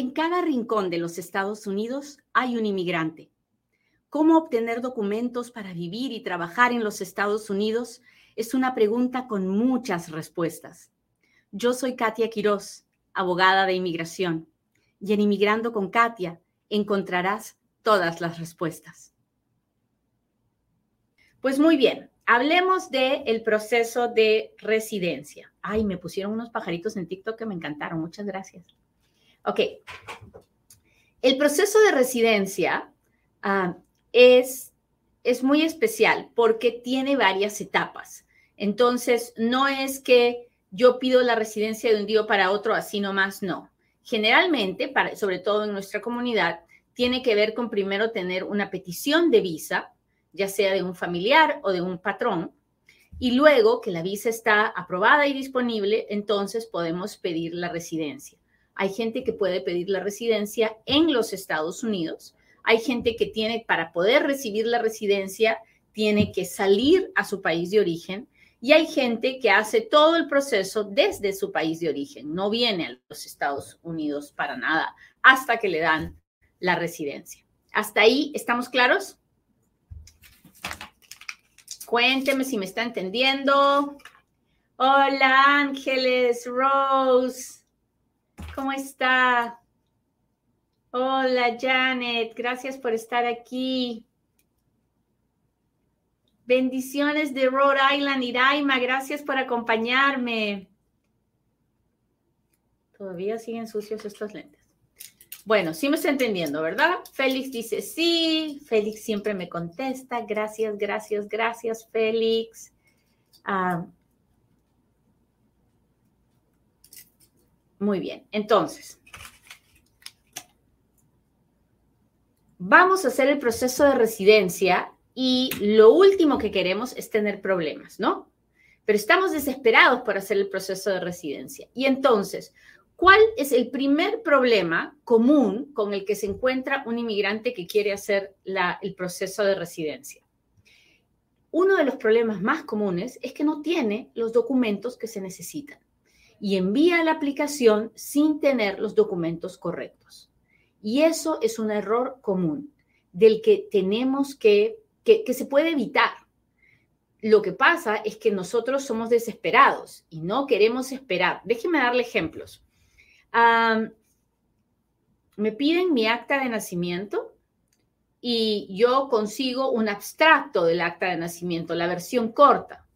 En cada rincón de los Estados Unidos hay un inmigrante. ¿Cómo obtener documentos para vivir y trabajar en los Estados Unidos? Es una pregunta con muchas respuestas. Yo soy Katia Quiroz, abogada de inmigración, y en Inmigrando con Katia encontrarás todas las respuestas. Pues muy bien, hablemos del el proceso de residencia. Ay, me pusieron unos pajaritos en TikTok que me encantaron. Muchas gracias. Ok. El proceso de residencia ah, es, es muy especial porque tiene varias etapas. Entonces, no es que yo pido la residencia de un día para otro, así nomás, no. Generalmente, sobre todo en nuestra comunidad, tiene que ver con primero tener una petición de visa, ya sea de un familiar o de un patrón, y luego que la visa está aprobada y disponible, entonces podemos pedir la residencia. Hay gente que puede pedir la residencia en los Estados Unidos. Hay gente que tiene, para poder recibir la residencia, tiene que salir a su país de origen. Y hay gente que hace todo el proceso desde su país de origen. No viene a los Estados Unidos para nada hasta que le dan la residencia. ¿Hasta ahí estamos claros? Cuénteme si me está entendiendo. Hola Ángeles, Rose. ¿Cómo está? Hola, Janet. Gracias por estar aquí. Bendiciones de Rhode Island, Iraima. Gracias por acompañarme. Todavía siguen sucios estos lentes. Bueno, sí me está entendiendo, ¿verdad? Félix dice sí. Félix siempre me contesta. Gracias, gracias, gracias, Félix. Ah, Muy bien, entonces, vamos a hacer el proceso de residencia y lo último que queremos es tener problemas, ¿no? Pero estamos desesperados por hacer el proceso de residencia. Y entonces, ¿cuál es el primer problema común con el que se encuentra un inmigrante que quiere hacer el proceso de residencia? Uno de los problemas más comunes es que no tiene los documentos que se necesitan y envía la aplicación sin tener los documentos correctos. Y eso es un error común del que tenemos que, que, se puede evitar. Lo que pasa es que nosotros somos desesperados y no queremos esperar. Déjenme darle ejemplos. me piden mi acta de nacimiento y yo consigo un abstracto del acta de nacimiento, la versión corta.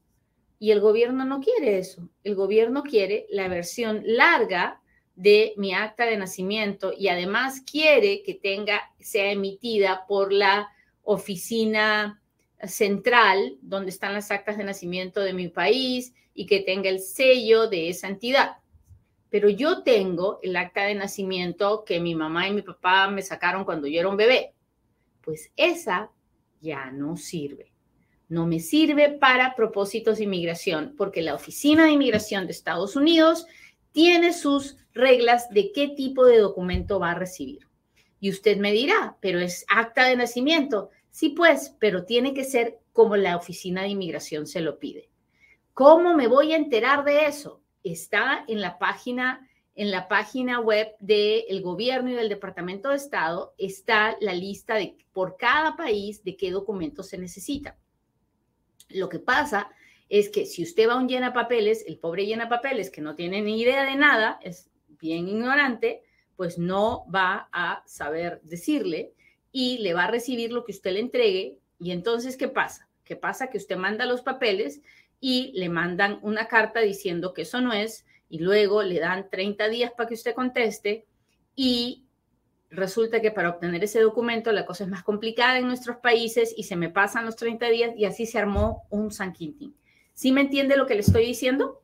Y el gobierno no quiere eso. El gobierno quiere la versión larga de mi acta de nacimiento y además quiere que tenga, sea emitida por la oficina central donde están las actas de nacimiento de mi país y que tenga el sello de esa entidad. Pero yo tengo el acta de nacimiento que mi mamá y mi papá me sacaron cuando yo era un bebé. Pues esa ya no sirve no me sirve para propósitos de inmigración, porque la Oficina de Inmigración de Estados Unidos tiene sus reglas de qué tipo de documento va a recibir. Y usted me dirá, pero es acta de nacimiento. Sí, pues, pero tiene que ser como la Oficina de Inmigración se lo pide. ¿Cómo me voy a enterar de eso? Está en la página en la página web del gobierno y del Departamento de Estado está la lista de por cada país de qué documentos se necesitan. Lo que pasa es que si usted va a un llena papeles, el pobre llena papeles que no tiene ni idea de nada, es bien ignorante, pues no va a saber decirle y le va a recibir lo que usted le entregue. Y entonces, ¿qué pasa? ¿Qué pasa? Que usted manda los papeles y le mandan una carta diciendo que eso no es y luego le dan 30 días para que usted conteste y resulta que para obtener ese documento la cosa es más complicada en nuestros países y se me pasan los 30 días y así se armó un San Quintín. ¿Sí me entiende lo que le estoy diciendo?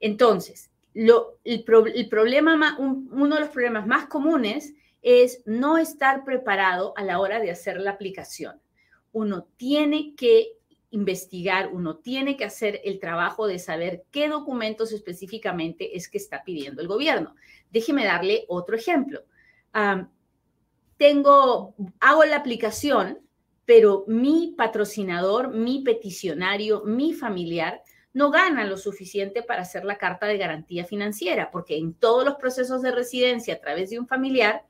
Entonces, el, problema, uno de los problemas más comunes es no estar preparado a la hora de hacer la aplicación. Uno tiene que investigar, uno tiene que hacer el trabajo de saber qué documentos específicamente es que está pidiendo el gobierno. Déjeme darle otro ejemplo tengo, hago la aplicación, pero mi patrocinador, mi peticionario, mi familiar no gana lo suficiente para hacer la carta de garantía financiera, porque en todos los procesos de residencia a través de un familiar,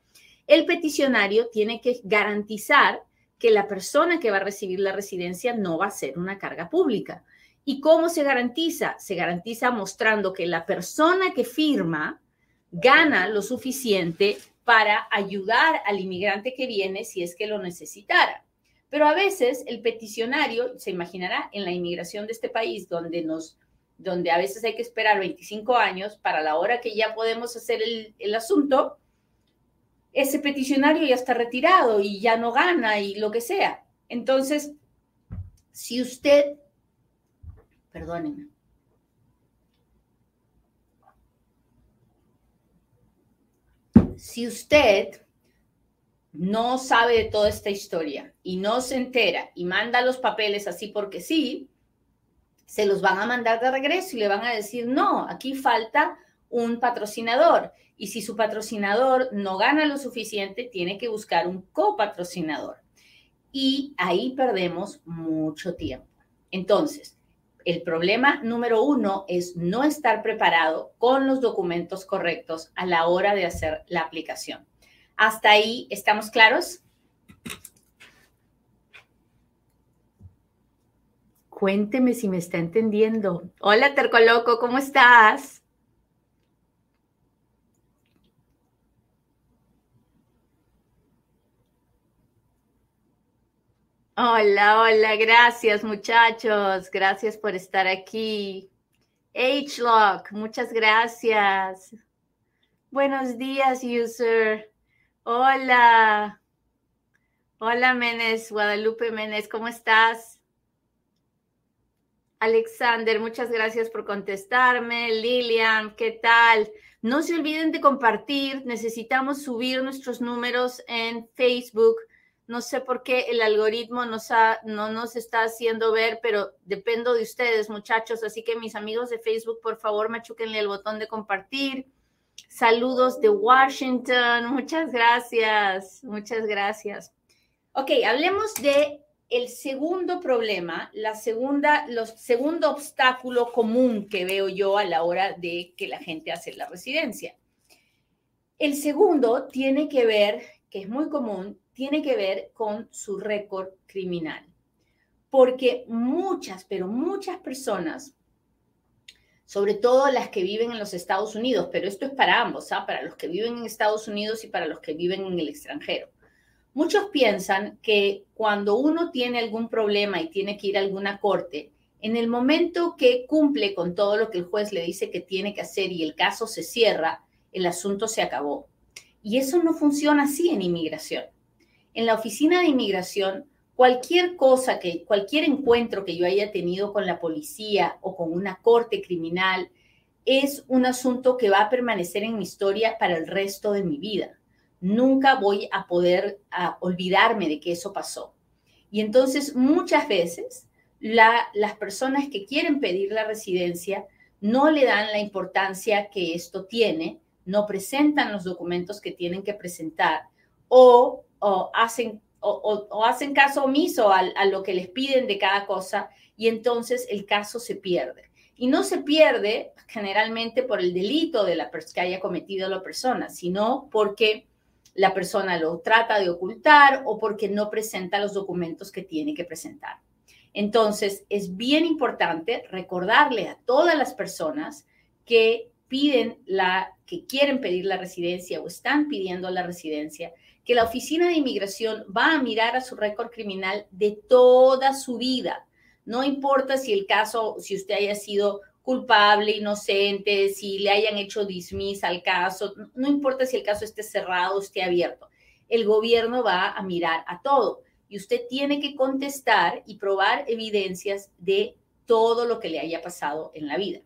el peticionario tiene que garantizar que la persona que va a recibir la residencia no va a ser una carga pública. ¿Y cómo se garantiza? Se garantiza mostrando que la persona que firma gana lo suficiente para ayudar al inmigrante que viene si es que lo necesitara. Pero a veces el peticionario, se imaginará, en la inmigración de este país, donde nos donde a veces hay que esperar 25 años para la hora que ya podemos hacer el, el asunto, ese peticionario ya está retirado y ya no gana y lo que sea. Entonces, si usted, perdónenme, si usted no sabe de toda esta historia y no se entera y manda los papeles así porque sí, se los van a mandar de regreso y le van a decir, no, aquí falta un patrocinador. Y si su patrocinador no gana lo suficiente, tiene que buscar un copatrocinador. Y ahí perdemos mucho tiempo. Entonces, el problema número uno es no estar preparado con los documentos correctos a la hora de hacer la aplicación. ¿Hasta ahí estamos claros? Cuénteme si me está entendiendo. Hola, Tercoloco, ¿cómo estás? Hola, hola, gracias muchachos, gracias por estar aquí. H-Lock, muchas gracias. Buenos días, user. Hola. Hola, Menes, Guadalupe Menes, ¿cómo estás? Alexander, muchas gracias por contestarme. Lilian, ¿qué tal? No se olviden de compartir. Necesitamos subir nuestros números en Facebook no sé por qué el algoritmo nos no nos está haciendo ver, pero dependo de ustedes, muchachos. Así que mis amigos de Facebook, por favor, machuquenle el botón de compartir. Saludos de Washington. Muchas gracias. Muchas gracias. Ok, hablemos de el segundo problema, la segunda, los segundo obstáculo común que veo yo a la hora de que la gente hace la residencia. El segundo tiene que ver, que es muy común, tiene que ver con su récord criminal. Porque muchas, pero muchas personas, sobre todo las que viven en los Estados Unidos, pero esto es para ambos, ¿ah? para los que viven en Estados Unidos y para los que viven en el extranjero. Muchos piensan que cuando uno tiene algún problema y tiene que ir a alguna corte, en el momento que cumple con todo lo que el juez le dice que tiene que hacer y el caso se cierra, el asunto se acabó. Y eso no funciona así en inmigración en la oficina de inmigración, cualquier cosa que, cualquier encuentro que yo haya tenido con la policía o con una corte criminal, es un asunto que va a permanecer en mi historia para el resto de mi vida. Nunca voy a poder olvidarme de que eso pasó. Y entonces muchas veces las personas que quieren pedir la residencia no le dan la importancia que esto tiene, no presentan los documentos que tienen que presentar o o hacen, o, hacen caso omiso a, a lo que les piden de cada cosa y entonces el caso se pierde. Y no se pierde generalmente por el delito de la que haya cometido la persona, sino porque la persona lo trata de ocultar o porque no presenta los documentos que tiene que presentar. Entonces, es bien importante recordarle a todas las personas que piden la, que quieren pedir la residencia o están pidiendo la residencia, que la Oficina de Inmigración va a mirar a su récord criminal de toda su vida. No importa si el caso, si usted haya sido culpable, inocente, si le hayan hecho dismiss al caso, no importa si el caso esté cerrado o esté abierto. El gobierno va a mirar a todo y usted tiene que contestar y probar evidencias de todo lo que le haya pasado en la vida.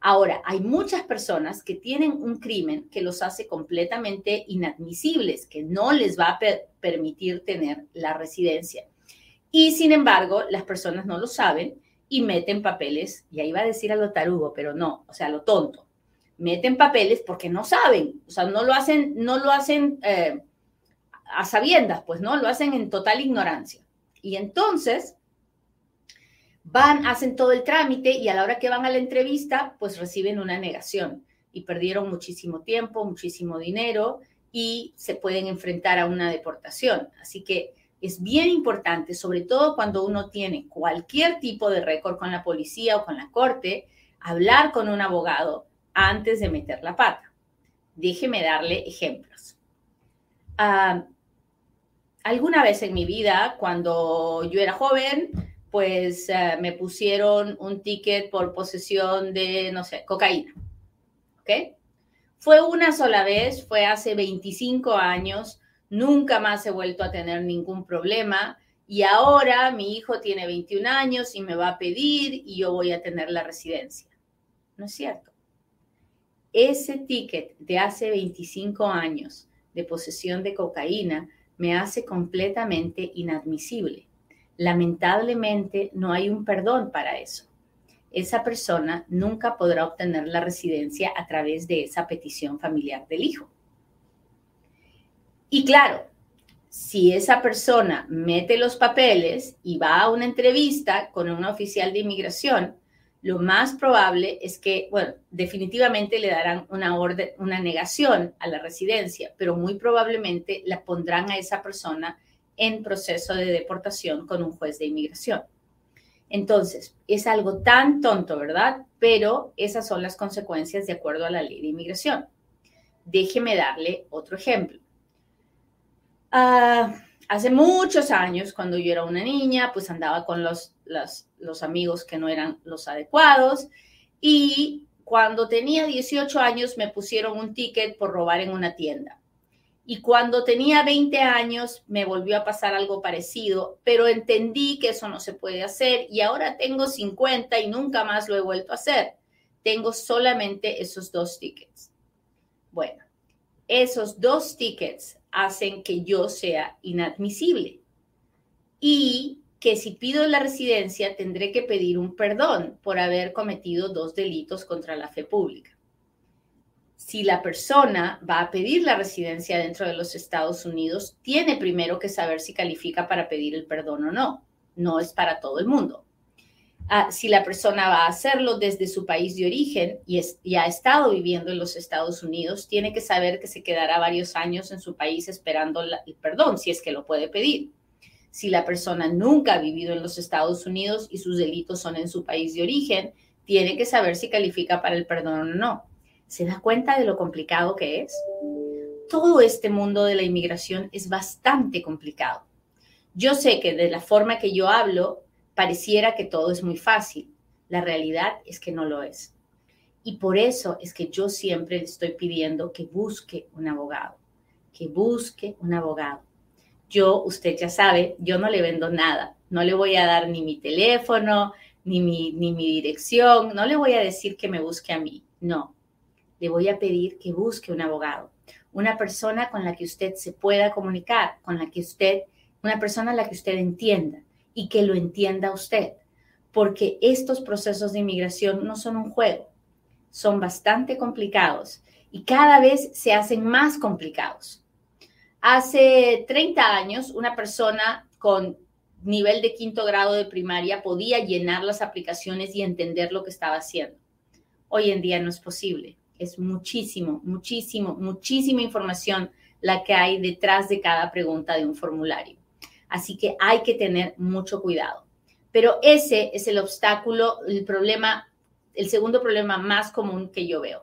Ahora, hay muchas personas que tienen un crimen que los hace completamente inadmisibles, que no les va a permitir tener la residencia. Y sin embargo, las personas no lo saben y meten papeles, y ahí va a decir a lo tarugo, pero no, o sea, a lo tonto. Meten papeles porque no saben, o sea, no lo hacen, no lo hacen eh, a sabiendas, pues no, lo hacen en total ignorancia. Y entonces van, hacen todo el trámite y a la hora que van a la entrevista, pues reciben una negación y perdieron muchísimo tiempo, muchísimo dinero y se pueden enfrentar a una deportación. Así que es bien importante, sobre todo cuando uno tiene cualquier tipo de récord con la policía o con la corte, hablar con un abogado antes de meter la pata. Déjeme darle ejemplos. Ah, alguna vez en mi vida, cuando yo era joven, pues eh, me pusieron un ticket por posesión de, no sé, cocaína. ¿Ok? Fue una sola vez, fue hace 25 años, nunca más he vuelto a tener ningún problema y ahora mi hijo tiene 21 años y me va a pedir y yo voy a tener la residencia. No es cierto. Ese ticket de hace 25 años de posesión de cocaína me hace completamente inadmisible. Lamentablemente no hay un perdón para eso. Esa persona nunca podrá obtener la residencia a través de esa petición familiar del hijo. Y claro, si esa persona mete los papeles y va a una entrevista con un oficial de inmigración, lo más probable es que, bueno, definitivamente le darán una orden, una negación a la residencia, pero muy probablemente la pondrán a esa persona en proceso de deportación con un juez de inmigración. Entonces, es algo tan tonto, ¿verdad? Pero esas son las consecuencias de acuerdo a la ley de inmigración. Déjeme darle otro ejemplo. Ah, hace muchos años, cuando yo era una niña, pues andaba con los, los, amigos que no eran los adecuados y cuando tenía 18 años me pusieron un ticket por robar en una tienda. Y cuando tenía 20 años me volvió a pasar algo parecido, pero entendí que eso no se puede hacer y ahora tengo 50 y nunca más lo he vuelto a hacer. Tengo solamente esos dos tickets. Bueno, esos dos tickets hacen que yo sea inadmisible y que si pido la residencia tendré que pedir un perdón por haber cometido dos delitos contra la fe pública. Si la persona va a pedir la residencia dentro de los Estados Unidos, tiene primero que saber si califica para pedir el perdón o no. No es para todo el mundo. Ah, si la persona va a hacerlo desde su país de origen y, ha estado viviendo en los Estados Unidos, tiene que saber que se quedará varios años en su país esperando el perdón, si es que lo puede pedir. Si la persona nunca ha vivido en los Estados Unidos y sus delitos son en su país de origen, tiene que saber si califica para el perdón o no. ¿Se da cuenta de lo complicado que es? Todo este mundo de la inmigración es bastante complicado. Yo sé que de la forma que yo hablo, pareciera que todo es muy fácil. La realidad es que no lo es. Y por eso es que yo siempre le estoy pidiendo que busque un abogado, que busque un abogado. Yo, usted ya sabe, yo no le vendo nada. No le voy a dar ni mi teléfono, ni mi, ni mi dirección. No le voy a decir que me busque a mí. No. Le voy a pedir que busque un abogado. Una persona con la que usted se pueda comunicar, con la que usted, una persona a la que usted entienda y que lo entienda usted, porque estos procesos de inmigración no son un juego, son bastante complicados y cada vez se hacen más complicados. Hace 30 años, una persona con nivel de quinto grado de primaria podía llenar las aplicaciones y entender lo que estaba haciendo. Hoy en día no es posible. Es muchísimo, muchísimo, muchísima información la que hay detrás de cada pregunta de un formulario. Así que hay que tener mucho cuidado. Pero ese es el obstáculo, el problema, el segundo problema más común que yo veo.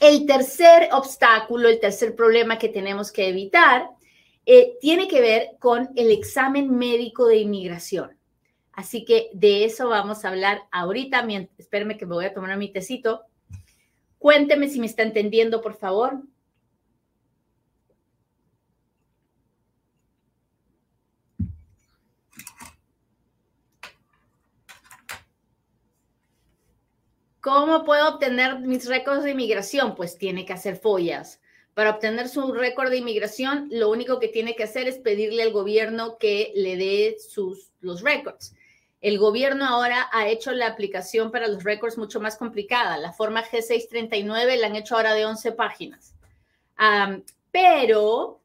El tercer obstáculo, el tercer problema que tenemos que evitar, eh, tiene que ver con el examen médico de inmigración. Así que de eso vamos a hablar ahorita. Espérame que me voy a tomar mi tecito. Cuénteme si me está entendiendo, por favor. ¿Cómo puedo obtener mis récords de inmigración? Pues tiene que hacer follas. Para obtener su récord de inmigración, lo único que tiene que hacer es pedirle al gobierno que le dé sus, los récords. El gobierno ahora ha hecho la aplicación para los récords mucho más complicada. La forma G639 la han hecho ahora de 11 páginas. pero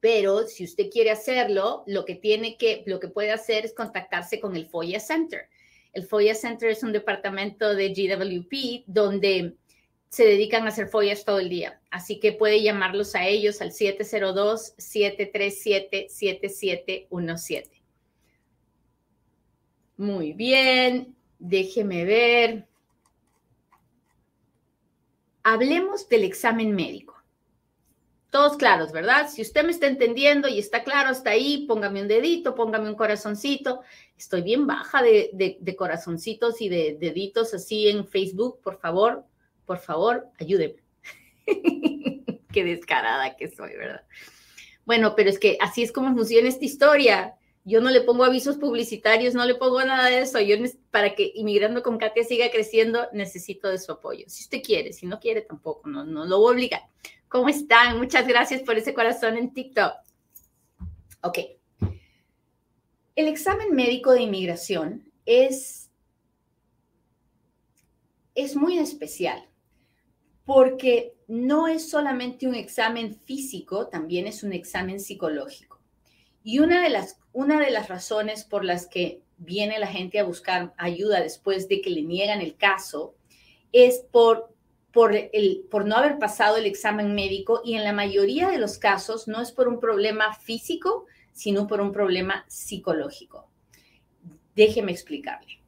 Pero si usted quiere hacerlo, lo que tiene que, lo que puede hacer es contactarse con el FOIA Center. El FOIA Center es un departamento de GWP donde se dedican a hacer FOIAs todo el día. Así que puede llamarlos a ellos al 702-737-7717. Muy bien, déjeme ver. Hablemos del examen médico. Todos claros, ¿verdad? Si usted me está entendiendo y está claro hasta ahí, póngame un dedito, póngame un corazoncito. Estoy bien baja de, corazoncitos y de deditos así en Facebook, por favor, por favor, ayúdeme. Qué descarada que soy, ¿verdad? Bueno, pero es que así es como funciona esta historia. Yo no le pongo avisos publicitarios, no le pongo nada de eso. Yo para que Inmigrando con Katia siga creciendo, necesito de su apoyo. Si usted quiere, si no quiere tampoco, no, no lo voy a obligar. ¿Cómo están? Muchas gracias por ese corazón en TikTok. Ok. El examen médico de inmigración es, es muy especial porque no es solamente un examen físico, también es un examen psicológico. Y una de las, una de las razones por las que viene la gente a buscar ayuda después de que le niegan el caso es por por, el, por no haber pasado el examen médico y en la mayoría de los casos no es por un problema físico, sino por un problema psicológico. Déjeme explicarle.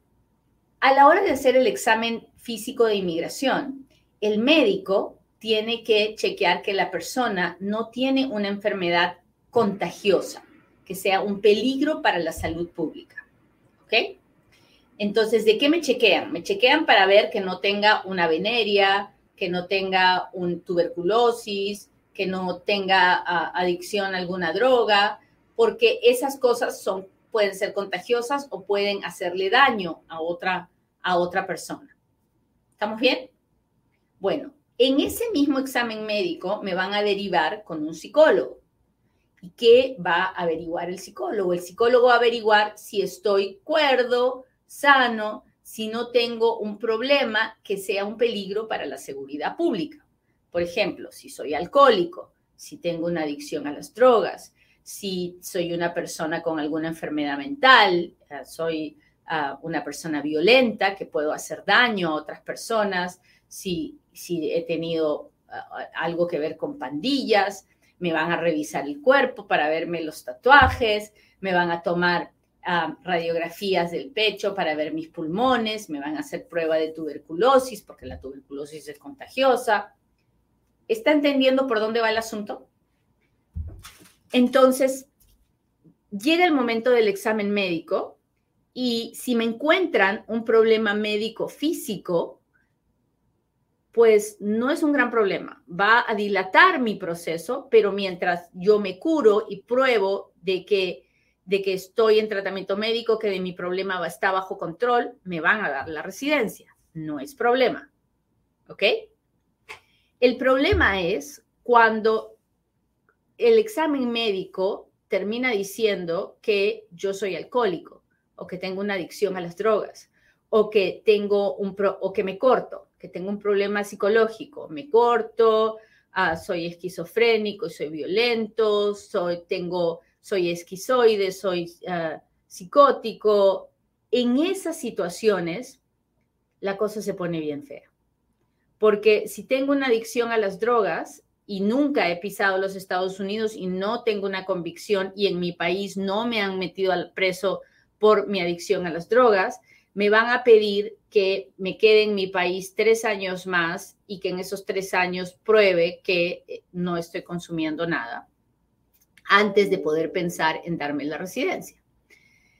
A la hora de hacer el examen físico de inmigración, el médico tiene que chequear que la persona no tiene una enfermedad contagiosa, que sea un peligro para la salud pública. ¿Ok? Entonces, ¿de qué me chequean? Me chequean para ver que no tenga una veneria, que no tenga un tuberculosis, que no tenga ah, adicción a alguna droga, porque esas cosas son, pueden ser contagiosas o pueden hacerle daño a otra, a otra persona. ¿Estamos bien? Bueno, en ese mismo examen médico me van a derivar con un psicólogo. ¿Y qué va a averiguar el psicólogo? El psicólogo va a averiguar si estoy cuerdo, sano, si no tengo un problema que sea un peligro para la seguridad pública. Por ejemplo, si soy alcohólico, si tengo una adicción a las drogas, si soy una persona con alguna enfermedad mental, eh, soy ah, una persona violenta que puedo hacer daño a otras personas, si, si he tenido ah, algo que ver con pandillas, me van a revisar el cuerpo para verme los tatuajes, me van a tomar radiografías del pecho para ver mis pulmones, me van a hacer prueba de tuberculosis porque la tuberculosis es contagiosa. ¿Está entendiendo por dónde va el asunto? Entonces, llega el momento del examen médico y si me encuentran un problema médico físico, pues no es un gran problema. Va a dilatar mi proceso, pero mientras yo me curo y pruebo de que de que estoy en tratamiento médico, que de mi problema está bajo control, me van a dar la residencia. No es problema. ¿Ok? El problema es cuando el examen médico termina diciendo que yo soy alcohólico o que tengo una adicción a las drogas o que tengo un o que me corto, que tengo un problema psicológico, me corto, ah, soy esquizofrénico, soy violento, soy tengo soy esquizoide, soy ah, psicótico. En esas situaciones, la cosa se pone bien fea. Porque si tengo una adicción a las drogas y nunca he pisado los Estados Unidos y no tengo una convicción y en mi país no me han metido al preso por mi adicción a las drogas, me van a pedir que me quede en mi país tres años más y que en esos tres años pruebe que eh, no estoy consumiendo nada antes de poder pensar en darme la residencia.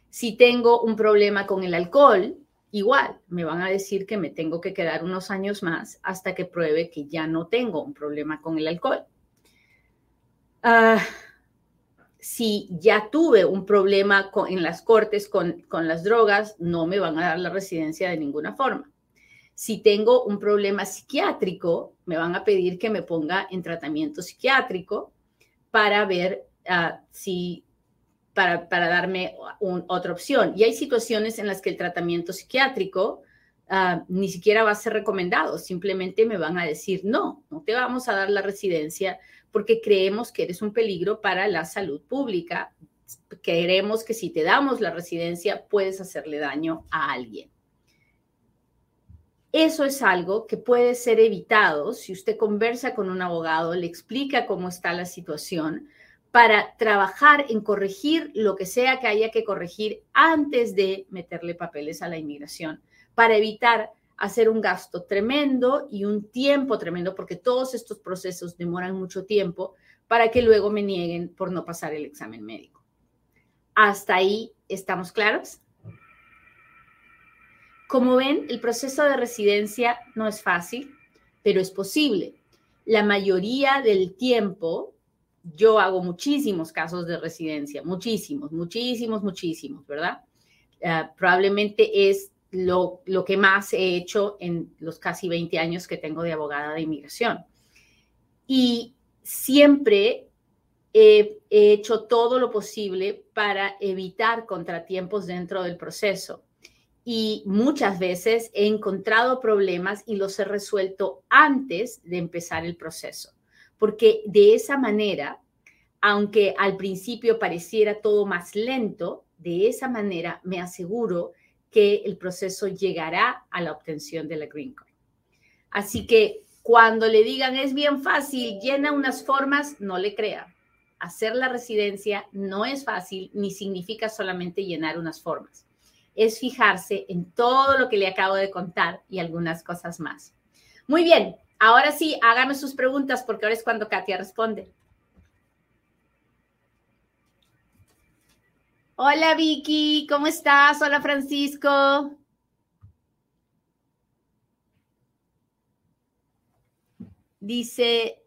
Si tengo un problema con el alcohol, igual me van a decir que me tengo que quedar unos años más hasta que pruebe que ya no tengo un problema con el alcohol. Ah, si ya tuve un problema en las cortes con, con las drogas, no me van a dar la residencia de ninguna forma. Si tengo un problema psiquiátrico, me van a pedir que me ponga en tratamiento psiquiátrico para ver Ah, si, para, darme otra opción. Y hay situaciones en las que el tratamiento psiquiátrico ah, ni siquiera va a ser recomendado, simplemente me van a decir, no, no te vamos a dar la residencia porque creemos que eres un peligro para la salud pública. Queremos que si te damos la residencia puedes hacerle daño a alguien. Eso es algo que puede ser evitado si usted conversa con un abogado, le explica cómo está la situación para trabajar en corregir lo que sea que haya que corregir antes de meterle papeles a la inmigración, para evitar hacer un gasto tremendo y un tiempo tremendo, porque todos estos procesos demoran mucho tiempo para que luego me nieguen por no pasar el examen médico. ¿Hasta ahí estamos claros? Como ven, el proceso de residencia no es fácil, pero es posible. La mayoría del tiempo, yo hago muchísimos casos de residencia, muchísimos, muchísimos, muchísimos, ¿verdad? Ah, probablemente es lo, lo, que más he hecho en los casi 20 años que tengo de abogada de inmigración. Y siempre he hecho todo lo posible para evitar contratiempos dentro del proceso y muchas veces he encontrado problemas y los he resuelto antes de empezar el proceso, porque de esa manera, aunque al principio pareciera todo más lento, de esa manera me aseguro que el proceso llegará a la obtención de la Green Card. Así que cuando le digan es bien fácil, llena unas formas, no le crea. Hacer la residencia no es fácil ni significa solamente llenar unas formas es fijarse en todo lo que le acabo de contar y algunas cosas más. Muy bien, ahora sí, háganme sus preguntas porque ahora es cuando Katia responde. Hola Vicky, ¿cómo estás? Hola Francisco. Dice,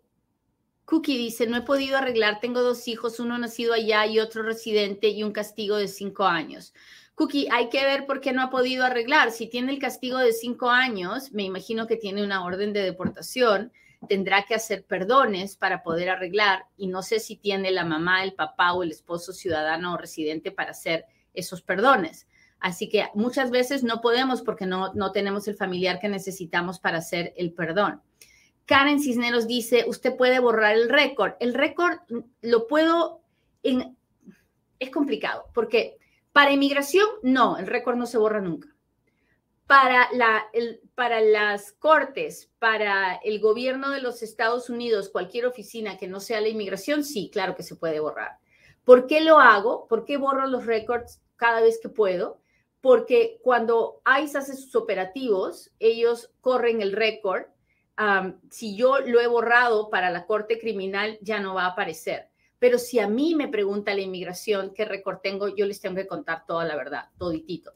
Cookie dice, no he podido arreglar, tengo dos hijos, uno nacido allá y otro residente y un castigo de cinco años. Cookie, hay que ver por qué no ha podido arreglar. Si tiene el castigo de cinco años, me imagino que tiene una orden de deportación, tendrá que hacer perdones para poder arreglar y no sé si tiene la mamá, el papá o el esposo ciudadano o residente para hacer esos perdones. Así que muchas veces no podemos porque no, no tenemos el familiar que necesitamos para hacer el perdón. Karen Cisneros dice, usted puede borrar el récord. El récord lo puedo, en, es complicado porque para inmigración, no, el récord no se borra nunca. Para, la, para las cortes, para el gobierno de los Estados Unidos, cualquier oficina que no sea la inmigración, sí, claro que se puede borrar. ¿Por qué lo hago? ¿Por qué borro los récords cada vez que puedo? Porque cuando ICE hace sus operativos, ellos corren el récord. si yo lo he borrado para la corte criminal, ya no va a aparecer. Pero si a mí me pregunta la inmigración qué récord tengo, yo les tengo que contar toda la verdad, toditito.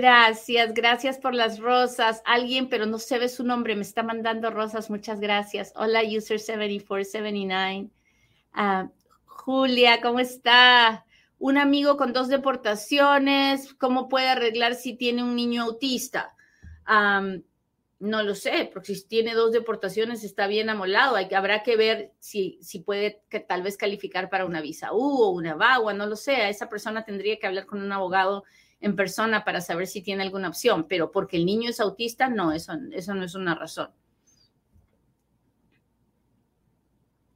Gracias, gracias por las rosas. Alguien, pero no se ve su nombre, me está mandando rosas. Muchas gracias. Hola, user 7479. Ah, Julia, ¿cómo está? Un amigo con dos deportaciones, ¿cómo puede arreglar si tiene un niño autista? No lo sé, porque si tiene dos deportaciones está bien amolado. Hay, habrá que ver si, si puede que tal vez calificar para una visa U o una VAWA, no lo sé. esa persona tendría que hablar con un abogado en persona para saber si tiene alguna opción, pero porque el niño es autista, no, eso, eso no es una razón.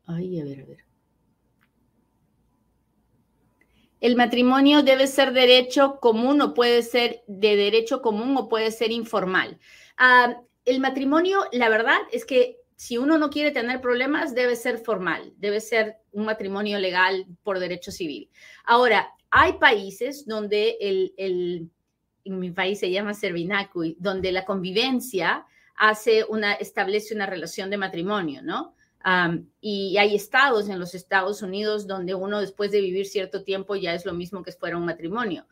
Ay, a ver, a ver. El matrimonio debe ser derecho común o puede ser de derecho común o puede ser informal. Ah, el matrimonio, la verdad es que si uno no quiere tener problemas, debe ser formal, debe ser un matrimonio legal por derecho civil. Ahora, hay países donde el, en mi país se llama Servinacui, donde la convivencia hace una, establece una relación de matrimonio, ¿no? y hay estados en los Estados Unidos donde uno después de vivir cierto tiempo ya es lo mismo que fuera un matrimonio.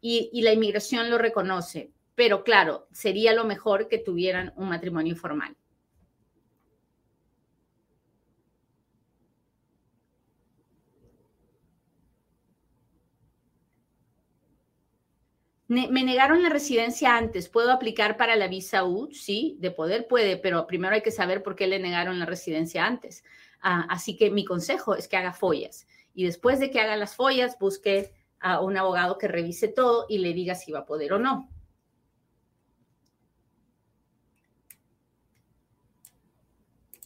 y, y la inmigración lo reconoce pero claro, sería lo mejor que tuvieran un matrimonio formal. Me negaron la residencia antes. ¿Puedo aplicar para la visa U? Sí, de poder puede, pero primero hay que saber por qué le negaron la residencia antes. Ah, así que mi consejo es que haga follas y después de que haga las follas, busque a un abogado que revise todo y le diga si va a poder o no.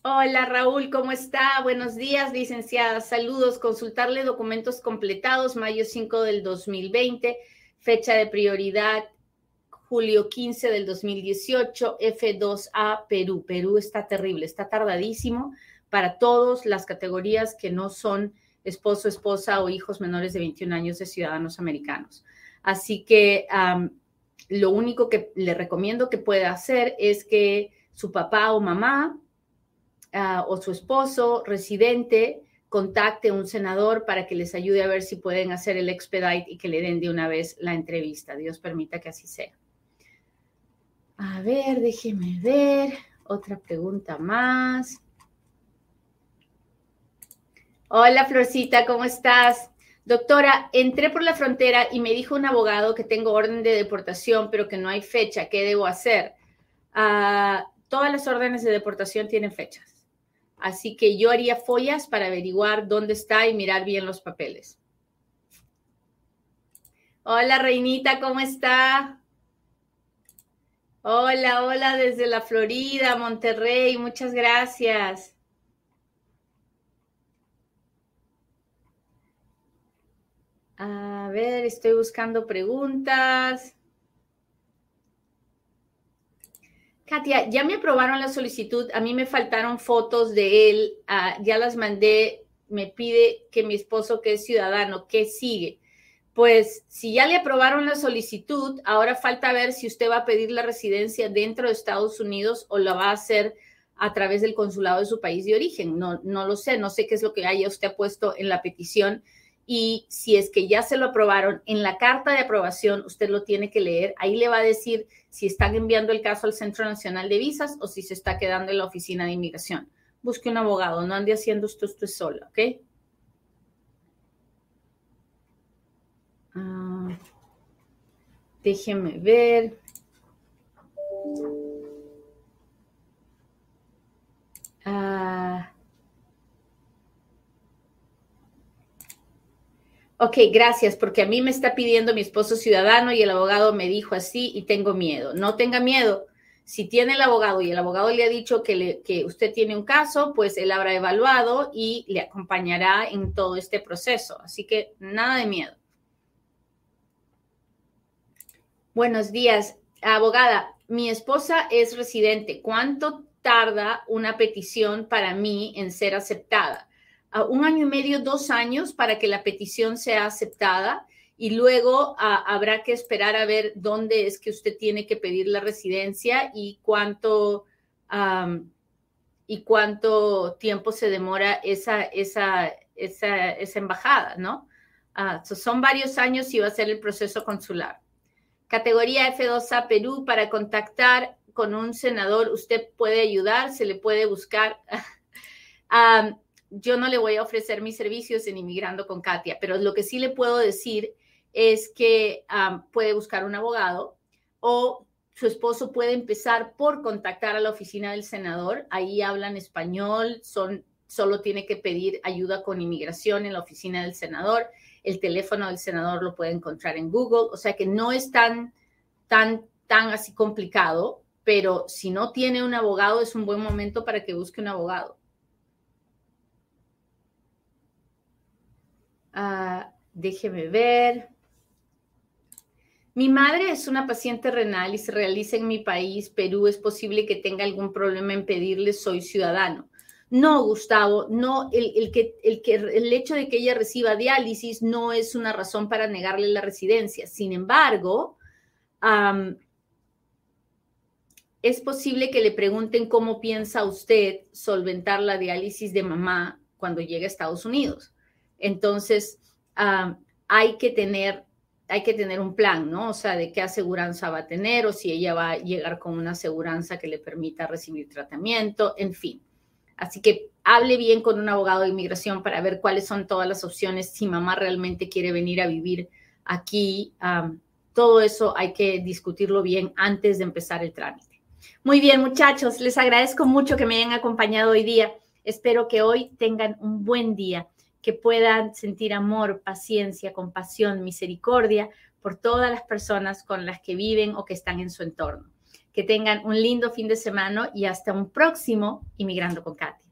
Hola Raúl, ¿cómo está? Buenos días, licenciada. Saludos. Consultarle documentos completados, mayo 5 del 2020, fecha de prioridad, julio 15 del 2018, F2A, Perú. Perú está terrible, está tardadísimo para todas las categorías que no son esposo, esposa o hijos menores de 21 años de ciudadanos americanos. Así que lo único que le recomiendo que pueda hacer es que su papá o mamá Ah, o su esposo residente contacte a un senador para que les ayude a ver si pueden hacer el expedite y que le den de una vez la entrevista. Dios permita que así sea. A ver, déjeme ver. Otra pregunta más. Hola, Florcita, ¿cómo estás? Doctora, entré por la frontera y me dijo un abogado que tengo orden de deportación, pero que no hay fecha. ¿Qué debo hacer? Ah, todas las órdenes de deportación tienen fechas. Así que yo haría follas para averiguar dónde está y mirar bien los papeles. Hola, Reinita, ¿cómo está? Hola, hola desde la Florida, Monterrey, muchas gracias. A ver, estoy buscando preguntas. Katia, ya me aprobaron la solicitud, a mí me faltaron fotos de él, ah, ya las mandé, me pide que mi esposo, que es ciudadano, ¿qué sigue? Pues si ya le aprobaron la solicitud, ahora falta ver si usted va a pedir la residencia dentro de Estados Unidos o la va a hacer a través del consulado de su país de origen. No, no lo sé, no sé qué es lo que haya usted puesto en la petición y si es que ya se lo aprobaron, en la carta de aprobación usted lo tiene que leer. Ahí le va a decir si están enviando el caso al Centro Nacional de Visas o si se está quedando en la oficina de inmigración. Busque un abogado, no ande haciendo esto usted sola, ¿ok? Ah, déjeme ver. Ok, gracias, porque a mí me está pidiendo mi esposo ciudadano y el abogado me dijo así y tengo miedo. No tenga miedo. Si tiene el abogado y el abogado le ha dicho que, que usted tiene un caso, pues él habrá evaluado y le acompañará en todo este proceso. Así que nada de miedo. Buenos días, abogada. Mi esposa es residente. ¿Cuánto tarda una petición para mí en ser aceptada? Un año y medio, dos años para que la petición sea aceptada y luego habrá que esperar a ver dónde es que usted tiene que pedir la residencia y cuánto, y cuánto tiempo se demora esa, esa, esa, embajada, ¿no? Ah, son varios años y va a ser el proceso consular. Categoría F2A Perú, para contactar con un senador, usted puede ayudar, se le puede buscar. yo no le voy a ofrecer mis servicios en Inmigrando con Katia, pero lo que sí le puedo decir es que puede buscar un abogado o su esposo puede empezar por contactar a la oficina del senador. Ahí hablan español, son, solo tiene que pedir ayuda con inmigración en la oficina del senador. El teléfono del senador lo puede encontrar en Google. O sea que no es tan, tan, tan así complicado, pero si no tiene un abogado es un buen momento para que busque un abogado. Ah, déjeme ver. Mi madre es una paciente renal y se realiza en mi país, Perú. Es posible que tenga algún problema en pedirle soy ciudadano. No, Gustavo, no, el, que, el, que, el hecho de que ella reciba diálisis no es una razón para negarle la residencia. Sin embargo, es posible que le pregunten cómo piensa usted solventar la diálisis de mamá cuando llegue a Estados Unidos. Entonces, hay que tener hay que tener un plan, ¿no? O sea, de qué aseguranza va a tener o si ella va a llegar con una aseguranza que le permita recibir tratamiento, en fin. Así que hable bien con un abogado de inmigración para ver cuáles son todas las opciones, si mamá realmente quiere venir a vivir aquí. todo eso hay que discutirlo bien antes de empezar el trámite. Muy bien, muchachos, les agradezco mucho que me hayan acompañado hoy día. Espero que hoy tengan un buen día que puedan sentir amor, paciencia, compasión, misericordia por todas las personas con las que viven o que están en su entorno. Que tengan un lindo fin de semana y hasta un próximo Inmigrando con Katy.